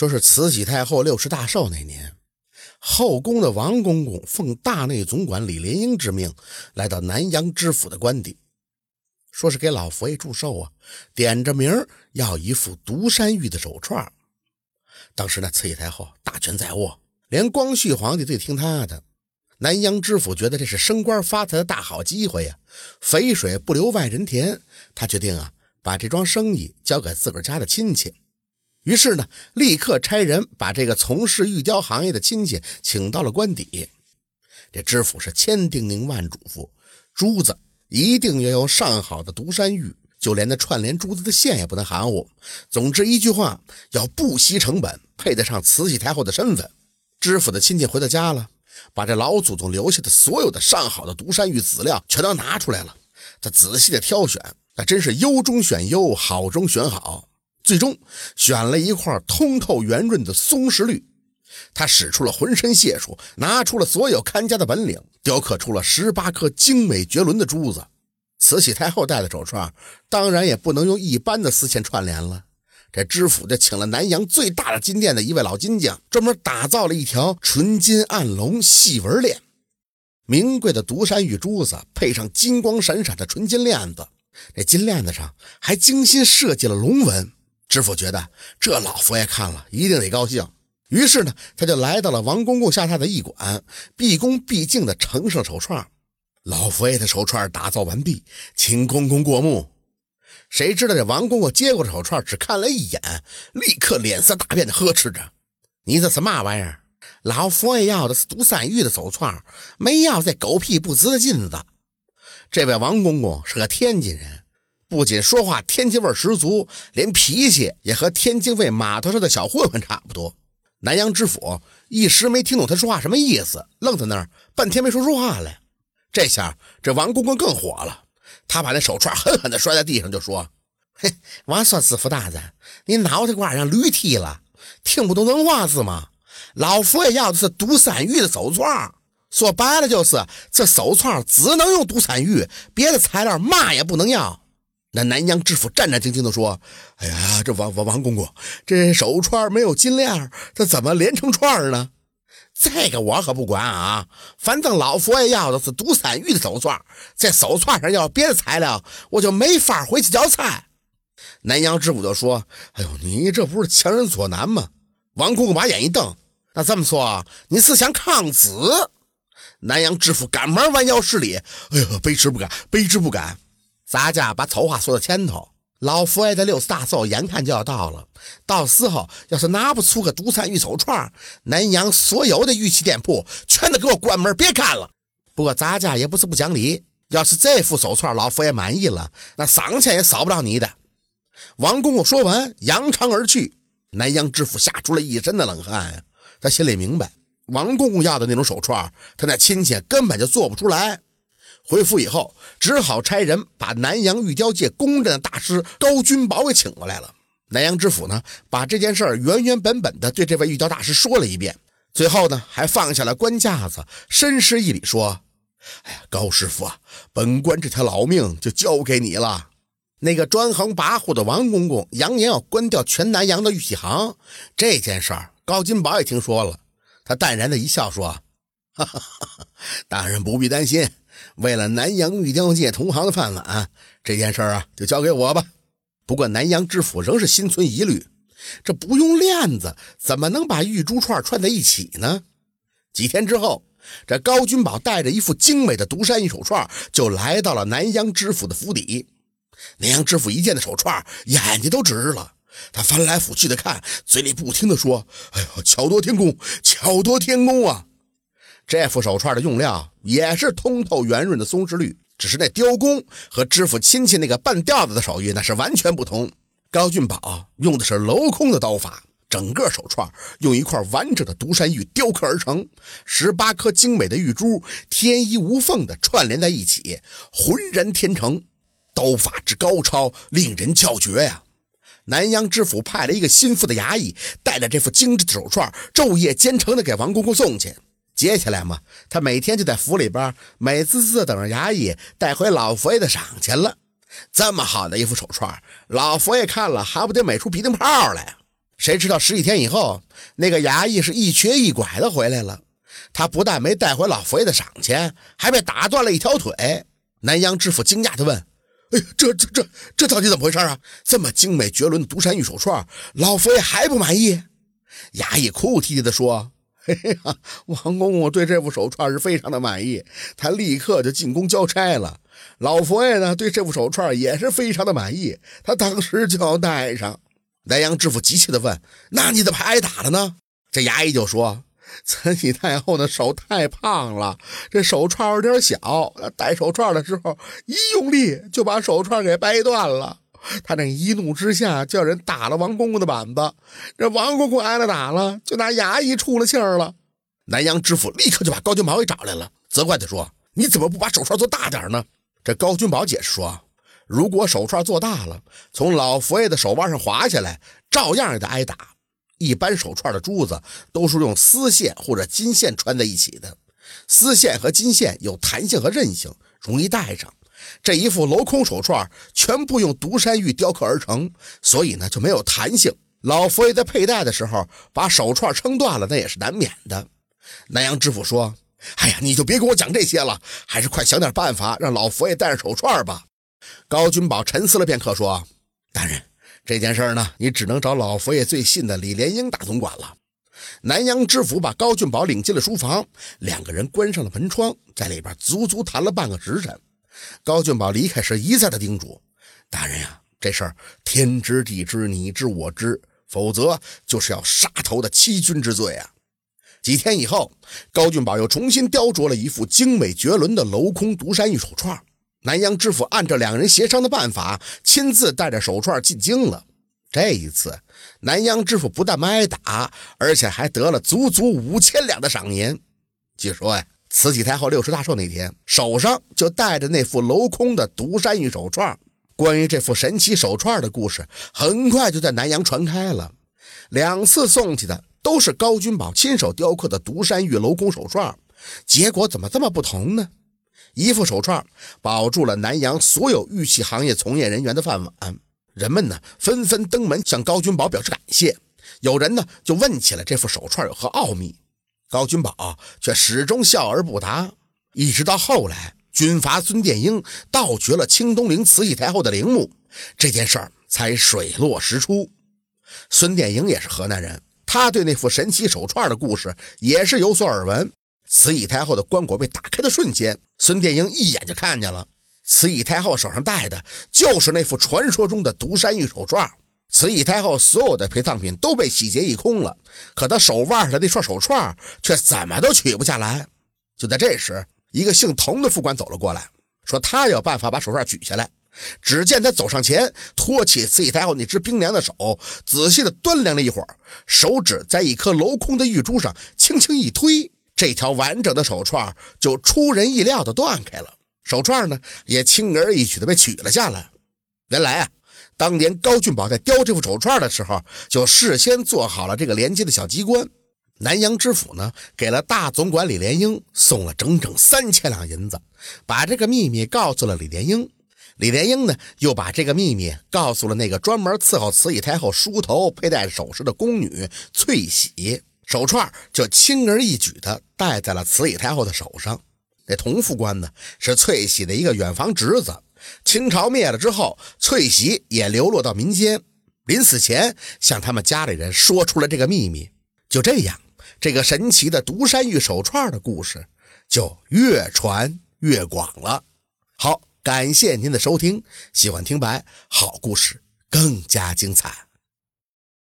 说是慈禧太后六十大寿那年，后宫的王公公奉大内总管李莲英之命，来到南阳知府的官邸，说是给老佛爷祝寿啊，点着名要一副独山玉的手串。当时那慈禧太后大权在握，连光绪皇帝最听她的。南阳知府觉得这是升官发财的大好机会呀，肥水不流外人田，他决定啊，把这桩生意交给自个儿家的亲戚。于是呢，立刻差人把这个从事玉雕行业的亲戚请到了官邸。这知府是千叮咛万嘱咐，珠子一定要用上好的独山玉，就连那串联珠子的线也不能含糊。总之一句话，要不惜成本，配得上慈禧太后的身份。知府的亲戚回到家了，把这老祖宗留下的所有的上好的独山玉籽料全都拿出来了。他仔细的挑选，那真是优中选优，好中选好。最终选了一块通透圆润的松石绿，他使出了浑身解数，拿出了所有看家的本领，雕刻出了十八颗精美绝伦的珠子。慈禧太后戴的手串，当然也不能用一般的丝线串联了。这知府就请了南阳最大的金店的一位老金匠，专门打造了一条纯金暗龙细纹链，名贵的独山玉珠子配上金光闪闪的纯金链子，这金链子上还精心设计了龙纹。知府觉得这老佛爷看了一定得高兴，于是呢，他就来到了王公公下榻的驿馆，毕恭毕敬地呈上手串。老佛爷的手串打造完毕，请公公过目。谁知道这王公公接过手串，只看了一眼，立刻脸色大变的呵斥着：“你这是嘛玩意儿？老佛爷要的是独山玉的手串，没要这狗屁不值的金子。”这位王公公是个天津人。不仅说话天津味十足，连脾气也和天津卫码头上的小混混差不多。南阳知府一时没听懂他说话什么意思，愣在那儿半天没说出话来。这下这王公公更火了，他把那手串狠狠地摔在地上，就说：“嘿，我说知府大人，你脑袋瓜让驴踢了，听不懂人话是吗？老佛爷要的是独山玉的手串，说白了就是这手串只能用独山玉，别的材料嘛也不能要。”那南阳知府战战兢兢地说：“哎呀，这王王王公公，这手串没有金链，这怎么连成串呢？这个我可不管啊！反正老佛爷要的是独山玉的手串，在手串上要别的材料，我就没法回去交差。”南阳知府就说：“哎呦，你这不是强人所难吗？”王公公把眼一瞪：“那这么说，你是想抗旨？”南阳知府赶忙弯腰施礼：“哎呦，卑职不敢，卑职不敢。”咱家把丑话说到前头，老佛爷的六十大寿眼看就要到了，到时候要是拿不出个独山玉手串，南阳所有的玉器店铺全都给我关门，别看了。不过咱家也不是不讲理，要是这副手串老佛爷满意了，那赏钱也少不了你的。王公公说完，扬长而去。南阳知府吓出了一身的冷汗，他心里明白，王公公要的那种手串，他那亲戚根本就做不出来。回府以后，只好差人把南阳玉雕界公认的大师高君宝给请过来了。南阳知府呢，把这件事儿原原本本的对这位玉雕大师说了一遍，最后呢，还放下了官架子，深施一礼，说：“哎呀，高师傅啊，本官这条老命就交给你了。”那个专横跋扈的王公公扬言要关掉全南阳的玉器行，这件事儿高金宝也听说了，他淡然的一笑，说：“哈哈哈，大人不必担心。”为了南阳玉雕界同行的饭碗，这件事啊，就交给我吧。不过南阳知府仍是心存疑虑，这不用链子，怎么能把玉珠串串在一起呢？几天之后，这高君宝带着一副精美的独山玉手串，就来到了南阳知府的府邸。南阳知府一见那手串，眼睛都直了，他翻来覆去的看，嘴里不停的说：“哎呦，巧夺天工，巧夺天工啊！”这副手串的用料也是通透圆润的松石绿，只是那雕工和知府亲戚那个半吊子的手艺那是完全不同。高俊宝用的是镂空的刀法，整个手串用一块完整的独山玉雕刻而成，十八颗精美的玉珠天衣无缝的串联在一起，浑然天成。刀法之高超，令人叫绝呀！南阳知府派了一个心腹的衙役，带着这副精致的手串，昼夜兼程的给王公公送去。接下来嘛，他每天就在府里边美滋滋的等着衙役带回老佛爷的赏钱了。这么好的一副手串，老佛爷看了还不得美出鼻涕泡来？谁知道十几天以后，那个衙役是一瘸一拐的回来了。他不但没带回老佛爷的赏钱，还被打断了一条腿。南阳知府惊讶地问：“哎，这这这这到底怎么回事啊？这么精美绝伦的独山玉手串，老佛爷还不满意？”衙役哭哭啼啼地说：“嘿嘿呀，王公公对这副手串是非常的满意，他立刻就进宫交差了。老佛爷呢，对这副手串也是非常的满意，他当时就要戴上。”南阳知府急切地问：“那你怎么挨打了呢？”这衙役就说：“慈禧太后的手太胖了，这手串有点小，戴手串的时候一用力就把手串给掰断了。他那一怒之下叫人打了王公公的板子，这王公公挨了打了，就拿衙役出了气儿了。”南阳知府立刻就把高君宝给找来了，责怪他说：“你怎么不把手串做大点呢？”这高君宝解释说。如果手串做大了，从老佛爷的手腕上滑下来，照样也得挨打。一般手串的珠子都是用丝线或者金线穿在一起的，丝线和金线有弹性和韧性，容易戴上。这一副镂空手串全部用独山玉雕刻而成，所以呢就没有弹性。老佛爷在佩戴的时候把手串撑断了，那也是难免的。南阳知府说：“哎呀，你就别跟我讲这些了，还是快想点办法让老佛爷戴上手串吧。”高君宝沉思了片刻，说：“大人，这件事呢，你只能找老佛爷最信的李莲英大总管了。”南阳知府把高俊宝领进了书房，两个人关上了门窗，在里边足足谈了半个时辰。高俊宝离开时一再的叮嘱：“大人呀，这事儿天知地知，你知我知，否则就是要杀头的欺君之罪啊！”几天以后，高俊宝又重新雕琢了一副精美绝伦的镂空独山玉手串。南阳知府按照两人协商的办法，亲自带着手串进京了。这一次，南阳知府不但没挨打，而且还得了足足五千两的赏银。据说呀，慈禧太后六十大寿那天，手上就戴着那副镂空的独山玉手串。关于这副神奇手串的故事，很快就在南阳传开了。两次送去的都是高君宝亲手雕刻的独山玉镂空手串，结果怎么这么不同呢？一副手串保住了南阳所有玉器行业从业人员的饭碗，人们呢纷纷登门向高君宝表示感谢。有人呢就问起了这副手串有何奥秘，高君宝却始终笑而不答。一直到后来，军阀孙殿英盗掘了清东陵慈禧太后的陵墓，这件事儿才水落石出。孙殿英也是河南人，他对那副神奇手串的故事也是有所耳闻。慈禧太后的棺椁被打开的瞬间，孙殿英一眼就看见了，慈禧太后手上戴的就是那副传说中的独山玉手串。慈禧太后所有的陪葬品都被洗劫一空了，可她手腕上的那串手串却怎么都取不下来。就在这时，一个姓童的副官走了过来，说他有办法把手串取下来。只见他走上前，托起慈禧太后那只冰凉的手，仔细的端量了一会儿，手指在一颗镂空的玉珠上轻轻一推。这条完整的手串就出人意料的断开了，手串呢也轻而易举的被取了下来。原来啊，当年高俊宝在雕这副手串的时候，就事先做好了这个连接的小机关。南阳知府呢，给了大总管李莲英送了整整三千两银子，把这个秘密告诉了李莲英。李莲英呢，又把这个秘密告诉了那个专门伺候慈禧太后梳头、佩戴首饰的宫女翠喜。手串就轻而易举地戴在了慈禧太后的手上。那童副官呢，是翠喜的一个远房侄子。清朝灭了之后，翠喜也流落到民间，临死前向他们家里人说出了这个秘密。就这样，这个神奇的独山玉手串的故事就越传越广了。好，感谢您的收听，喜欢听白好故事更加精彩。